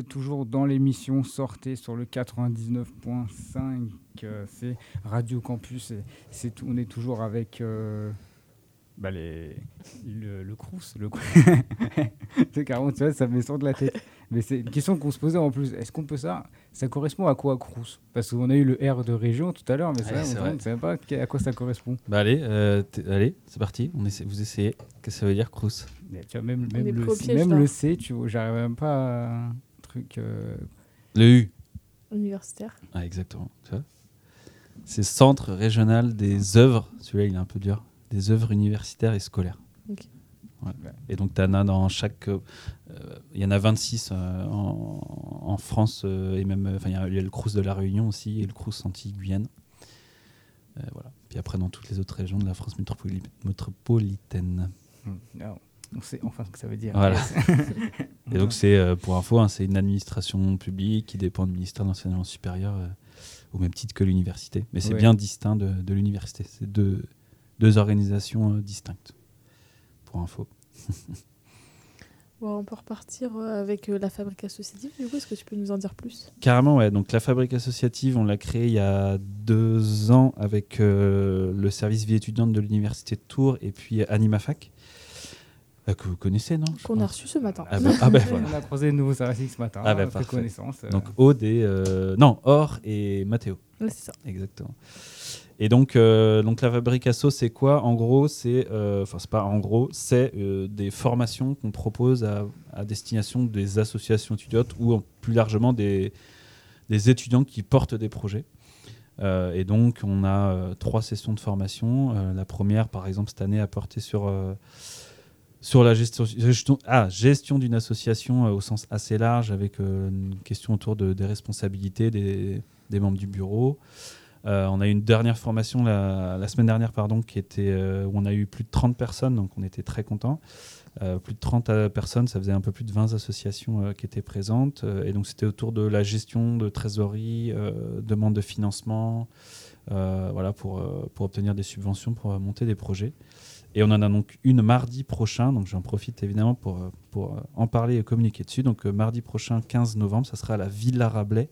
Toujours dans l'émission Sortez sur le 99.5. euh, c'est Radio Campus. Et c'est tout- on est toujours avec euh, bah, les, le, le Crous. Le c'est carrément, tu vois, ça me sort de la tête. Mais c'est une question qu'on se posait en plus. Est-ce qu'on peut ça Ça correspond à quoi, Crous? Parce qu'on a eu le R de région tout à l'heure, mais c'est Ouais, vrai, c'est on ne savait pas à quoi ça correspond. Bah allez, euh, allez, c'est parti. On essaie, vous essayez. Qu'est-ce que ça veut dire, Crous? Mais tu vois, même, le, C- piège, même là. le C, tu vois, j'arrive même pas à truc. euh, Le U. Universitaire. Ah, exactement. C'est Centre régional des œuvres. Celui-là, il est un peu dur. Des œuvres universitaires et scolaires. Ok. Ouais. Et donc, tu en as dans chaque. euh, Il y en a 26 euh, en, en France euh, et même. euh, Enfin, il y a- il y, a le Crous de la Réunion aussi et le Crous Antilles-Guyane. Euh, voilà. Puis après, dans toutes les autres régions de la France métropoli- métropolitaine. hmm, non, on sait enfin ce que ça veut dire. Voilà. Et donc, c'est euh, pour info, hein, c'est une administration publique qui dépend du ministère de l'Enseignement supérieur euh, au même titre que l'université. Mais c'est Ouais. bien distinct de, de l'université. C'est deux, deux organisations euh, distinctes. Pour info. Bon, on peut repartir avec la fabrique associative. Du coup, est-ce que tu peux nous en dire plus? Carrément, ouais. Donc, la fabrique associative, on l'a créée il y a deux ans avec euh, le service vie étudiante de l'université de Tours et puis AnimaFac, euh, que vous connaissez, non Qu'on a reçu ce matin. Ah bah, ah bah, voilà. On a croisé de nouveau service ce matin. Ah bah, fait parfait. connaissance. euh. Donc Aude et euh, non Or et Mathéo. Ouais, c'est ça. Exactement. Et donc euh, donc la fabrique asso c'est quoi? En gros c'est euh, enfin c'est pas en gros c'est euh, des formations qu'on propose à, à destination des associations étudiantes ou en- plus largement des des étudiants qui portent des projets. Euh, et donc on a euh, trois sessions de formation. Euh, la première par exemple cette année a porté sur euh, sur la gestion, ah, gestion d'une association euh, au sens assez large, avec euh, une question autour de, des responsabilités des, membres du bureau. Euh, on a eu une dernière formation la, la semaine dernière, pardon, qui était, où on a eu plus de 30 personnes, donc on était très contents. Plus de 30 euh, personnes, ça faisait un peu plus de 20 associations qui étaient présentes. Et donc c'était autour de la gestion de trésorerie, demande de financement, voilà, pour, pour obtenir des subventions, pour monter des projets. Et on en a donc une mardi prochain, donc j'en profite évidemment pour, euh, pour euh, en parler et communiquer dessus. Donc euh, mardi prochain, 15 novembre, ça sera à la Villa Rabelais,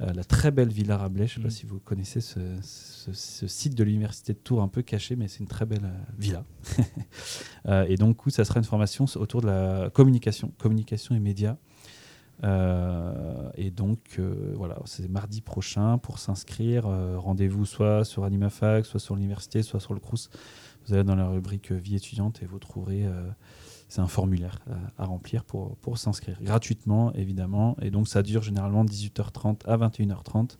euh, la très belle Villa Rabelais. Je ne sais pas si vous connaissez ce, ce- ce site de l'université de Tours un peu caché, mais c'est une très belle euh, villa. Euh, et donc, coup, ça sera une formation autour de la communication, communication et médias. Et donc, voilà, c'est mardi prochain pour s'inscrire. Rendez-vous soit sur AnimaFac, soit sur l'université, soit sur le Crous. Vous allez dans la rubrique vie étudiante et vous trouverez. euh, c'est un formulaire euh, à remplir pour, pour s'inscrire gratuitement, évidemment. Et donc, ça dure généralement 18h30 à 21h30.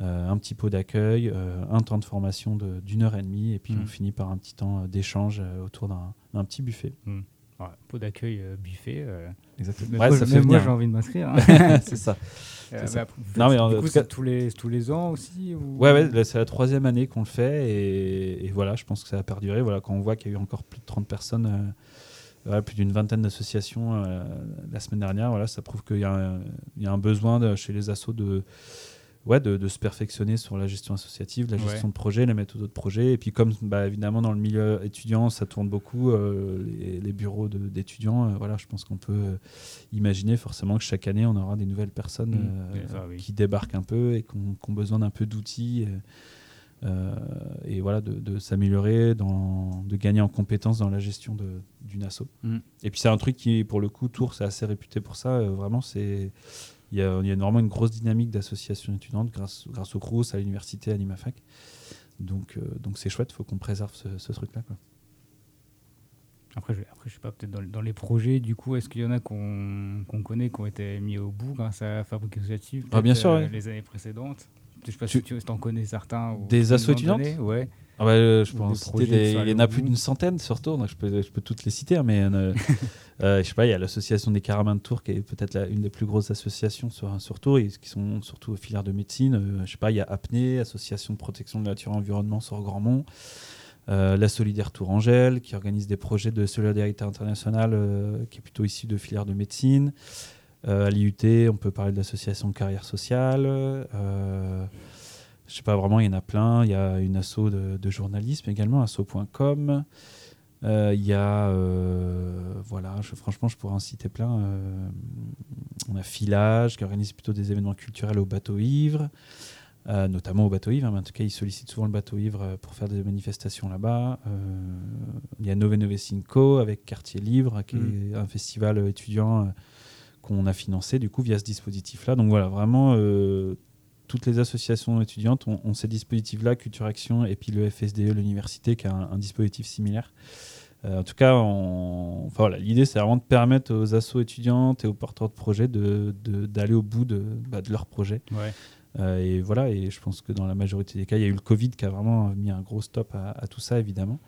Euh, un petit pot d'accueil, euh, un temps de formation de- d'une heure et demie, et puis on finit par un petit temps d'échange autour d'un petit buffet. Mm. Ouais, pot d'accueil euh, buffet. Exactement. même Ouais, moi, ça fait j'ai envie de m'inscrire. hein. C'est ça. Euh, ça. bah, vous Non, mais faites- en du tout coup, cas- c'est tous les, tous les ans aussi ou... Ouais, ouais, c'est la troisième année qu'on le fait et, et voilà, je pense que ça va perdurer. Voilà, quand on voit qu'il y a eu encore plus de 30 personnes, euh, voilà, plus d'une vingtaine d'associations euh, la semaine dernière, voilà, ça prouve qu'il y, a un- il y a un besoin de- chez les assos de, ouais, de, de se perfectionner sur la gestion associative, la gestion Ouais. de projet, la méthode de projet. Et puis comme bah, évidemment dans le milieu étudiant, ça tourne beaucoup, euh, les, les bureaux d'étudiants, euh, voilà, je pense qu'on peut euh, imaginer forcément que chaque année, on aura des nouvelles personnes Mmh, c'est ça, oui. qui débarquent un peu et qui ont, besoin d'un peu d'outils. et voilà, de, de s'améliorer, de gagner en compétences dans la gestion d'une asso. Mm. Et puis c'est un truc qui, pour le coup, Tours, c'est assez réputé pour ça. vraiment, c'est il y a, il y a vraiment une grosse dynamique d'associations étudiantes grâce, grâce au CRUS, à l'université, à l'IMAFAC. Donc euh, donc c'est chouette, il faut qu'on préserve ce, ce truc-là. Après, je, après, je sais pas, peut-être dans, dans les projets, du coup, est-ce qu'il y en a qu'on connaît, qui ont été mis au bout grâce à la Fabrique Associative Ah, bien sûr, euh. Les années précédentes? Je sais pas Tu- si tu en connais certains. Des assos étudiantes? Ouais. Ah bah, euh, je peux en citer des- il y en a plus d'une centaine sur Tours, donc je peux, je peux toutes les citer, hein, mais euh, euh, je sais pas, il y a l'association des Caramins de Tours qui est peut-être une des plus grosses associations sur, sur Tours, et qui sont surtout aux filières de médecine. Euh, je sais pas, il y a Apnée, Association de protection de la nature et environnement sur Grandmont, la Solidaire Tourangelle, qui organise des projets de solidarité internationale, qui est plutôt issue de filières de médecine. À l'IUT, on peut parler de l'association Carrière Sociale. Je sais pas vraiment, il y en a plein. Il y a une asso de, de journalisme également, asso.com. Euh, Il y a, euh, voilà, je- franchement, je pourrais en citer plein. Euh, on a Filage qui organise plutôt des événements culturels au bateau ivre, notamment au bateau ivre. hein, mais en tout cas, ils sollicitent souvent le bateau ivre pour faire des manifestations là-bas. Il y a Nove Nove Cinco avec Quartier Libre, qui est un festival étudiant qu'on a financé du coup via ce dispositif-là. Donc voilà, vraiment. Toutes les associations étudiantes ont, ont ces dispositifs-là, Culture Action et puis le FSDE, l'université, qui a un, un dispositif similaire. Euh, en tout cas, on- enfin, voilà, l'idée, c'est vraiment de permettre aux assos étudiantes et aux porteurs de projets de- de- d'aller au bout de, bah, de leur projet. Ouais. Euh, et voilà, et je pense que dans la majorité des cas, il y a eu le Covid qui a vraiment mis un gros stop à, à tout ça, évidemment.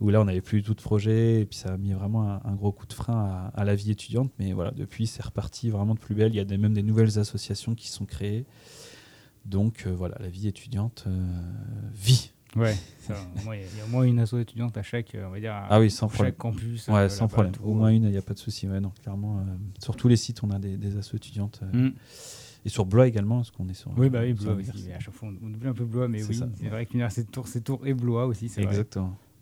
Où là, on n'avait plus du tout de projet, et puis ça a mis vraiment un, un gros coup de frein à, à la vie étudiante. Mais voilà, depuis, c'est reparti vraiment de plus belle. Il y a des- même des nouvelles associations qui sont créées. Donc euh, voilà, la vie étudiante euh, vit. Ouais, ça, il y a- il y a au moins une asso étudiante à chaque, euh, on va dire, à Ah oui, sans chaque campus. Ouais, euh, sans problème. tout. Au moins une, il n'y a pas de souci. Ouais, non, clairement, euh, sur tous les sites, on a des, des assos étudiantes. euh, Mm. Et sur Blois également, parce qu'on est sur. Oui, bah oui, Blois aussi. À chaque fois, on oublie un peu Blois, mais oui, c'est vrai que l'université de Tours, c'est Tours et Blois aussi, c'est vrai.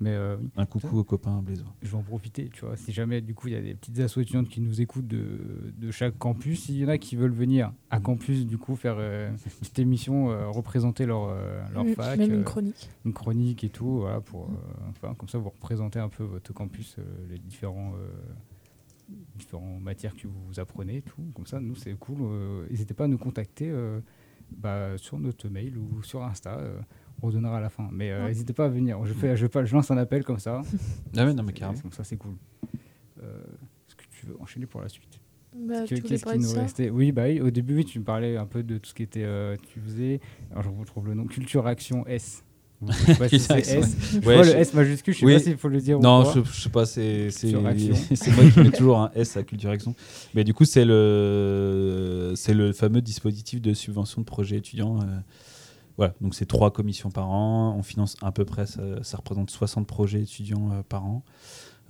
Mais euh. Un coucou aux copains blésois. Je vais en profiter, tu vois. Si jamais, du coup, il y a des petites assos étudiantes qui nous écoutent de, de chaque campus, s'il y en a qui veulent venir à campus, du coup, faire euh, une petite émission, euh, représenter leur, euh, leur Mm, fac. même une chronique. Une chronique et tout, voilà, pour, euh, enfin, comme ça, vous représentez un peu votre campus, euh, les différents, euh, différentes matières que vous apprenez, tout. Comme ça, nous, c'est cool. euh, N'hésitez pas à nous contacter euh, bah, sur notre mail ou sur Insta. euh, redonnera à la fin. Mais euh, n'hésitez pas à venir. Je, fais, je, fais- je lance un appel comme ça. Ah ouais, non, mais carrément. Comme ça, c'est cool. Euh, Est-ce que tu veux enchaîner pour la suite? Bah, Qu'est-ce qui nous restait? Oui, bah oui, au début, oui, tu me parlais un peu de tout ce qui était. euh, tu faisais. Alors, je retrouve le nom Culture Action S. Je sais pas si c'est S. Je Ouais, vois je- le S majuscule, je sais Oui. pas s'il faut le dire ou Non, pas. je, je sais pas, c'est moi qui mets toujours un S à Culture Action. Mais du coup, c'est le c'est le fameux dispositif de subvention de projet étudiant. euh, voilà, donc c'est trois commissions par an. On finance à peu près, ça, ça représente 60 projets étudiants euh, par an.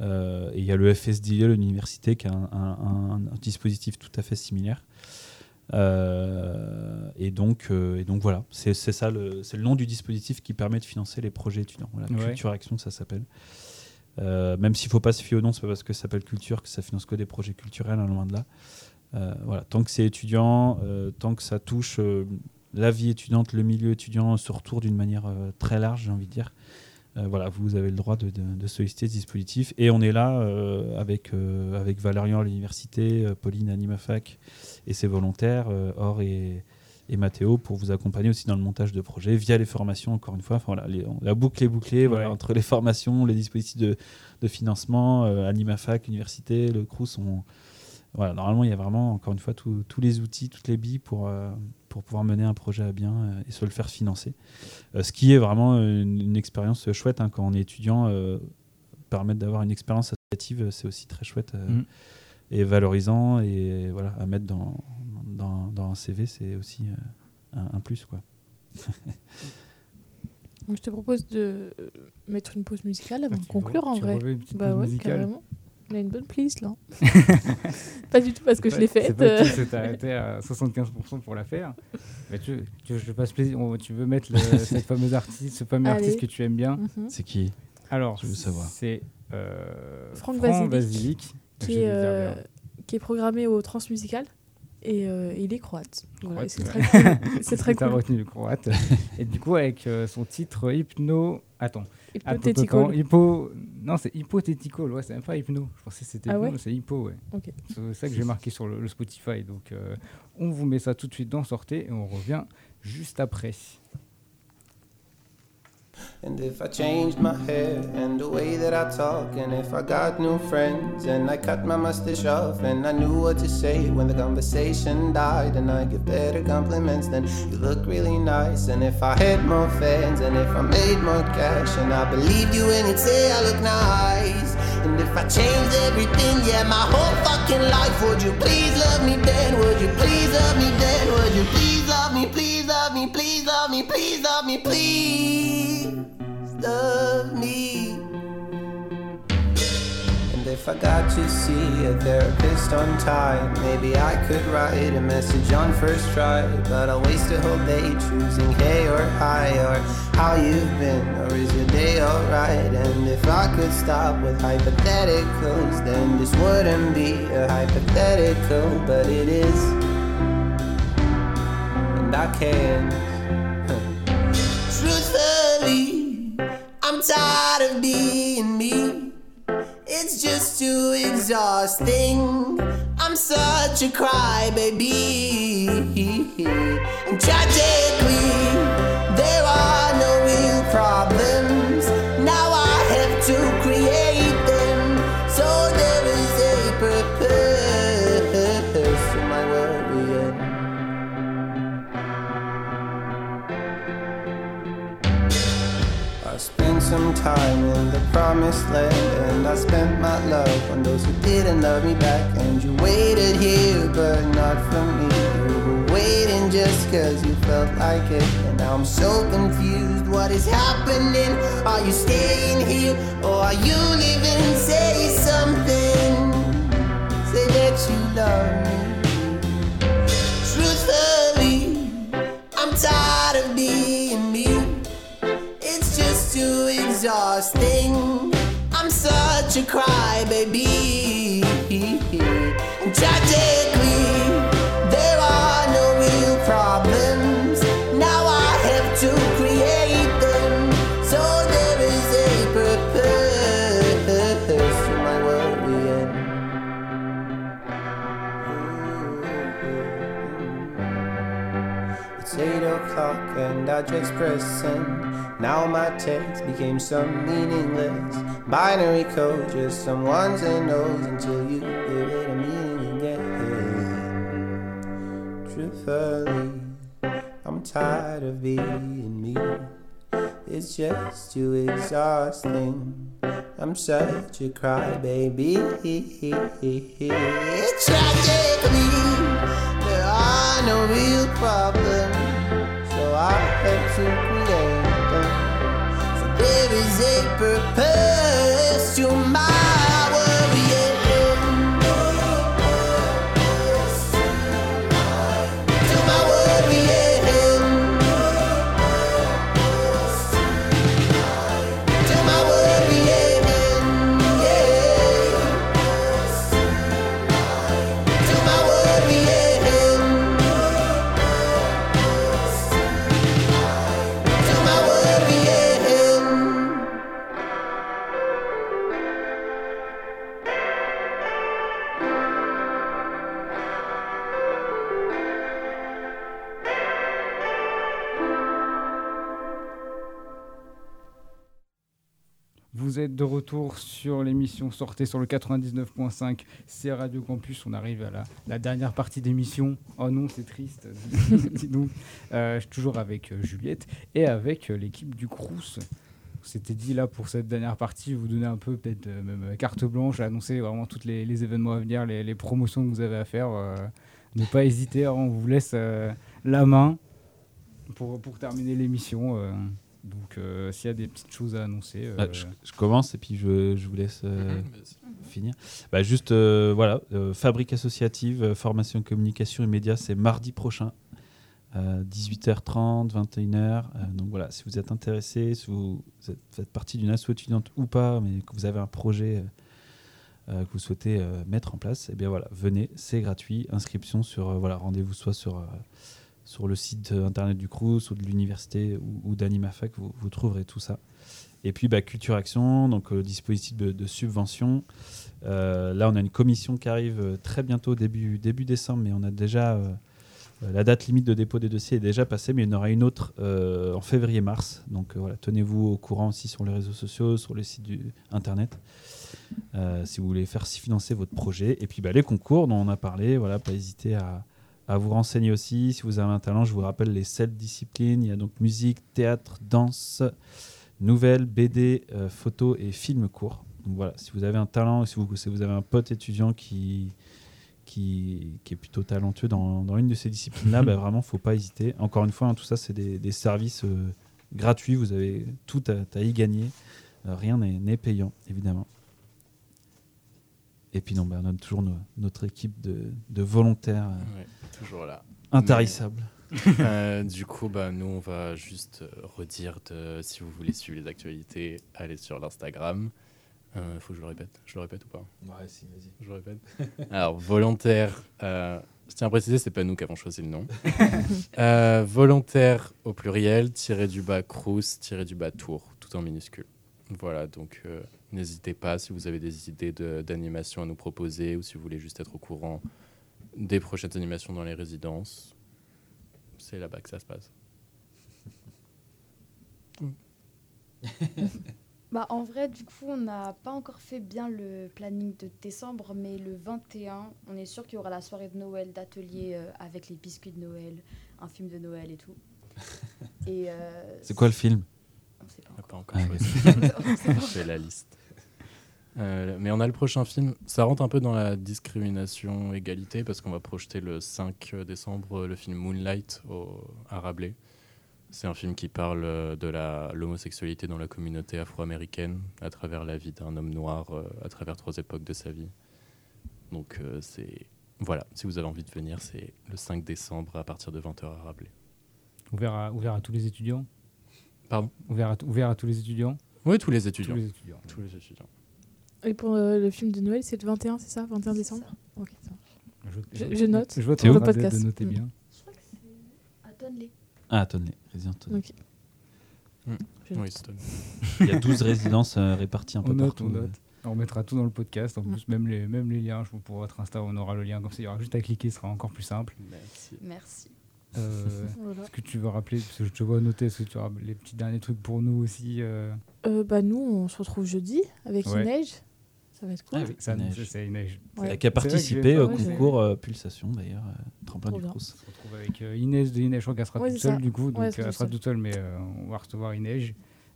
Euh, et il y a le FSDE, l'université, qui a un, un- un- un dispositif tout à fait similaire. Euh, et, donc, et donc voilà, c'est ça, le- le nom du dispositif qui permet de financer les projets étudiants. Voilà, Ouais. Culture Action, ça s'appelle. Même s'il ne faut pas se fier au nom, c'est pas parce que ça s'appelle culture que ça finance que des projets culturels, hein, loin de là. Voilà, tant que c'est étudiant, tant que ça touche la vie étudiante, le milieu étudiant, se retourne d'une manière euh, très large, j'ai envie de dire. Euh, voilà, vous avez le droit de, de- de solliciter ce dispositif. Et on est là euh, avec, euh, avec Valérian à l'université, Pauline à Nimafac et ses volontaires, Or et, et Mathéo, pour vous accompagner aussi dans le montage de projets via les formations, encore une fois. Enfin, voilà, les- on- la boucle est bouclée voilà, entre les formations, les dispositifs de, de financement, euh, Animafac, l'université, le CRUS. On, voilà, normalement, il y a vraiment, encore une fois, tous tous les outils, toutes les billes pour, pour pouvoir mener un projet à bien euh, et se le faire financer. Euh, ce qui est vraiment une, une expérience chouette hein, quand on est étudiant. euh, permettre d'avoir une expérience associative, c'est aussi très chouette euh, Mm. et valorisant. Et voilà, à mettre dans, dans, dans un CV, c'est aussi euh, un, un plus. Quoi. Donc, je te propose de euh, mettre une pause musicale avant Ah, de tu conclure re- en tu vrai. une Bah pause ouais, musicale? carrément. On a une bonne playlist là. pas du tout parce que je l'ai C'est faite. pas c'est arrêté à 75% pour la faire. Mais tu, tu, je te passe plaisir. on- Tu veux mettre le- cette fameuse artiste, ce fameux Allez. artiste que tu aimes bien Mhm. C'est qui? Alors, Je veux savoir. c'est euh, Franck Franck Basilic, qui est, euh, qui est programmé au Transmusical et euh, il est croate. Voilà, c'est très cool. C'est très cool. retenu le croate. Et du coup, avec euh, son titre Hypno. Attends. Hypothétical. Attends, attends, Hypo. Non, c'est Hypothétical. Ouais, c'est même pas Hypno. Je pensais que c'était Ah Hypno, ouais c'est Hypo, ouais. C'est ça que j'ai marqué sur le, le Spotify. Donc, euh, on vous met ça tout de suite dans Sortez et on revient juste après. And if I changed my hair and the way that I talk, and if I got new friends and I cut my mustache off, and I knew what to say when the conversation died, and I give better compliments, then you look really nice. And if I had more fans, and if I made more cash, and I believed you when you'd say I look nice. And if I changed everything, yeah, my whole fucking life, would you please love me then? Would you please love me then? Would you please love me, please love me, please love me, please love me, please me? And if I got to see a therapist on time, maybe I could write a message on first try. But I'll waste a whole day choosing hey or hi. or how you've been, or is your day alright? And if I could stop with hypotheticals, then this wouldn't be a hypothetical, but it is. And I can't. Tired of being me. It's just too exhausting. I'm such a crybaby. And tragically, there are no real problems. Some time in the promised land. And I spent my love on those who didn't love me back. And you waited here but not for me. You were waiting just cause you felt like it. And now I'm so confused. What is happening? Are you staying here? Or are you leaving? Say something. Say that you love me exhausting. I'm such a crybaby. Tragically, there are no real problems. Now I have to create them. So there is a purpose to my worrying. It's eight o'clock and I just press send. Now my text became some meaningless binary code, just some ones and nos until you give it a meaning again. Truthfully, I'm tired of being me. It's just too exhausting. I'm such a crybaby. Tragically, there are no real problems, so I have to there is a purpose to my retour sur l'émission Sortez sur le 99.5, c'est Radio Campus. On arrive à la, dernière partie d'émission. Oh non, c'est triste. Dis donc. Euh, toujours avec euh, Juliette et avec euh, l'équipe du Crous. C'était dit là pour cette dernière partie, vous donner un peu peut-être même carte blanche, annoncer vraiment tous les, événements à venir, les, promotions que vous avez à faire. ne pas hésiter, on vous laisse la main pour terminer l'émission. Euh. donc euh, s'il y a des petites choses à annoncer. euh, Ah, je, je commence et puis je, je vous laisse euh, finir. Bah, juste, euh, voilà, euh, Fabrique associative, euh, formation communication et médias, c'est mardi prochain, euh, 18h30, 21h. euh, donc voilà, si vous êtes intéressé, si vous êtes- faites partie d'une asso étudiante ou pas, mais que vous avez un projet euh, euh, que vous souhaitez euh, mettre en place, eh bien voilà, venez, c'est gratuit. Inscription sur, euh, voilà, rendez-vous soit sur, euh, sur le site internet du Crous ou de l'université ou, d'Animafac, vous, trouverez tout ça. Et puis bah, Culture Action, donc euh, dispositif de, de subvention. Euh, là, on a une commission qui arrive euh, très bientôt, début, décembre, mais on a déjà euh, la date limite de dépôt des dossiers est déjà passée, mais il y en aura une autre en février-mars. Donc voilà, tenez-vous au courant aussi sur les réseaux sociaux, sur les sites du internet, si vous voulez faire financer votre projet. Et puis bah, les concours dont on a parlé, voilà, pas hésiter à, à vous renseigner aussi. Si vous avez un talent, je vous rappelle les sept disciplines. Il y a donc musique, théâtre, danse, nouvelles, BD, euh, photos et films courts. Donc voilà, si vous avez un talent, si vous, si vous avez un pote étudiant qui, qui, qui est plutôt talentueux dans, dans une de ces disciplines-là, bah, vraiment, faut pas hésiter. Encore une fois, hein, tout ça, c'est des, des services euh, gratuits. Vous avez tout à, à y gagner. Euh, rien n'est payant, évidemment. Et puis, non, bah, on a toujours no- notre équipe de, de volontaires euh, Ouais, toujours là. intarissables. Euh, du coup, bah, nous, on va juste euh, redire de, si vous voulez suivre les actualités, allez sur l'Instagram. Euh, faut que je le répète. Je le répète ou pas? Ouais, si, vas-y. Je le répète. Alors, volontaire. euh, je tiens à préciser, c'est pas nous qui avons choisi le nom. Euh, volontaire au pluriel, tiré du bas Crous, tiré du bas Tour, tout en minuscule. Voilà, donc euh, n'hésitez pas si vous avez des idées de- d'animation à nous proposer ou si vous voulez juste être au courant des prochaines animations dans les résidences. C'est là-bas que ça se passe. Bah, en vrai, du coup, on n'a pas encore fait bien le planning de décembre, mais le 21, on est sûr qu'il y aura la soirée de Noël d'atelier euh, avec les biscuits de Noël, un film de Noël et tout. Et euh, C'est quoi le film? On sait pas On n'a pas encore. encore Ah, choisi. On sait pas Je fais la liste. Euh, mais on a le prochain film. Ça rentre un peu dans la discrimination égalité parce qu'on va projeter le 5 décembre le film Moonlight au, à Rabelais. C'est un film qui parle euh, de l'homosexualité dans la communauté afro-américaine à travers la vie d'un homme noir euh, à travers trois époques de sa vie. Donc euh, c'est voilà, si vous avez envie de venir, c'est le 5 décembre à partir de 20h à Rabelais. Ouvert à, ouvert à tous les étudiants? Pardon? Ouvert à, ouvert à tous les étudiants? Oui, tous les étudiants. Tous les étudiants. Tous les étudiants. Et pour euh, le film de Noël, c'est le 21, c'est ça 21 décembre ça. Je, Je- je note. Je vois ton podcast. de noter Mm. bien. Attends-les. Ah, attendez, Resident Evil. Ok. Mm. Je Oui, note. c'est Tony. Il y a 12 résidences euh, réparties un peu On note, partout. on note. On mettra tout dans le podcast. En Mm. plus, même les, même les liens, je vous pour votre Insta, on aura le lien. Comme ça, il y aura juste à cliquer, ce sera encore plus simple. Merci. Merci. Euh, Voilà. Est-ce que tu veux rappeler, parce que je te vois noter, est-ce que tu as les petits derniers trucs pour nous aussi euh, Euh, bah, nous, on se retrouve jeudi avec Ouais. Ça va être cool. Ah oui, Ça, Neige. c'est neige. Ouais. Qui a participé au concours euh, Pulsation d'ailleurs, euh, tremplin du. Crous. On se retrouve avec euh, Inès de crois qu'elle sera Ouais, toute seule ça. du coup. Donc Ouais, elle sera toute seule, mais euh, on va recevoir Inès.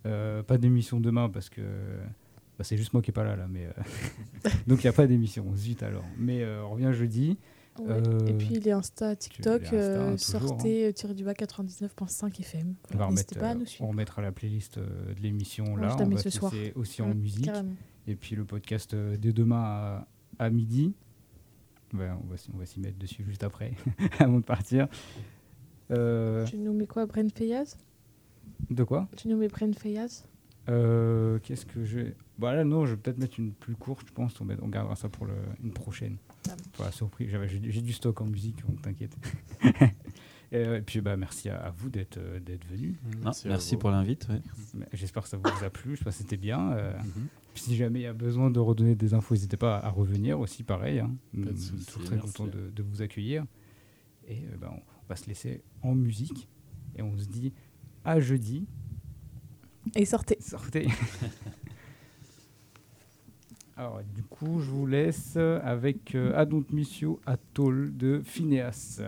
Euh, pas d'émission demain parce que bah, c'est juste moi qui est pas là. là mais, euh, donc il n'y a pas d'émission. Zut alors. Mais euh, on revient jeudi. Ouais. Euh, Et puis les Insta, TikTok, les Insta, euh, hein, toujours, sortez, euh, tiré du bas 99.5 FM. On, va remettre, pas à nous on suivre. remettra la playlist de l'émission Ouais, là. on va ce soir. laisser aussi Ouais, en musique. carrément. Et puis le podcast euh, dès demain à, à midi. Ouais, on va, s'y- on va s'y mettre dessus juste après, avant de partir. Euh, Tu nous mets quoi, Bren Fayaz? De quoi? Tu nous mets Bren Fayaz? Euh, Qu'est-ce que j'ai Bah là, non, je vais peut-être mettre une plus courte, je pense. On, met- on gardera ça pour le, une prochaine. Ah bon. Pour la surprise. J'ai du stock en musique, donc t'inquiète. et, et puis, bah, merci à, à vous d'être euh, d'être venus. Ah, merci pour l'invite. ouais. J'espère que ça vous a plu. Je sais pas si c'était bien. euh, Mhm. Si jamais il y a besoin de redonner des infos, n'hésitez pas à, revenir aussi, pareil. Hein. Pas de toujours très merci. contents de, de vous accueillir. Et euh, bah, on va se laisser en musique. Et on se dit à jeudi. Et sortez. Sortez. Alors, du coup, je vous laisse avec euh, Adont Missio Atoll de Phineas.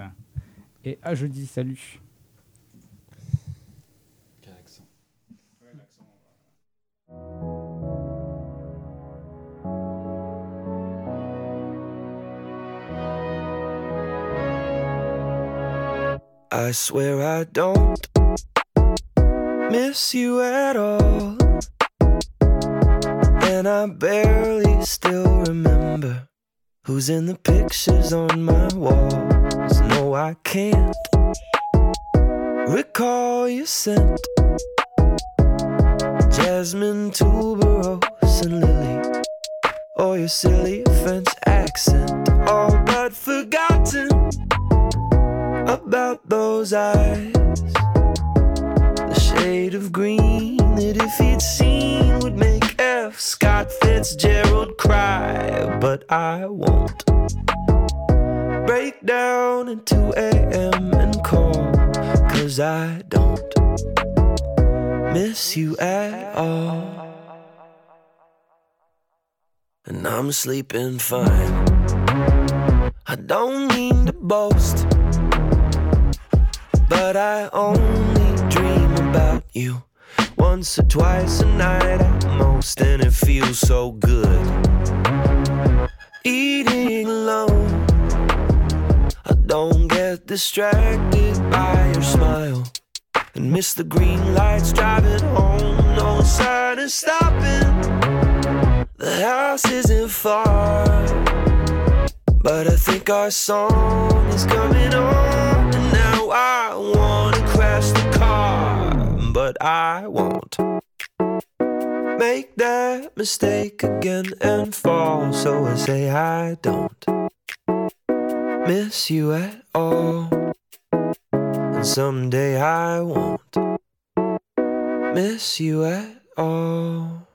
Et à jeudi, salut. I swear I don't miss you at all. And I barely still remember who's in the pictures on my walls. No, I can't recall your scent. Jasmine, tuberose, and lily. Or your silly French accent. All but forgotten about those eyes. The shade of green that if he'd seen would make F. Scott Fitzgerald cry, but I won't. Break down at 2 a.m. and call, cause I don't miss you at all. And I'm sleeping fine. I don't mean to boast. But I only dream about you once or twice a night at most, and it feels so good. Eating alone, I don't get distracted by your smile and miss the green lights driving home. No sign of stopping. The house isn't far, but I think our song is coming on, I won't make that mistake again and fall. So I say I don't miss you at all. And someday I won't miss you at all.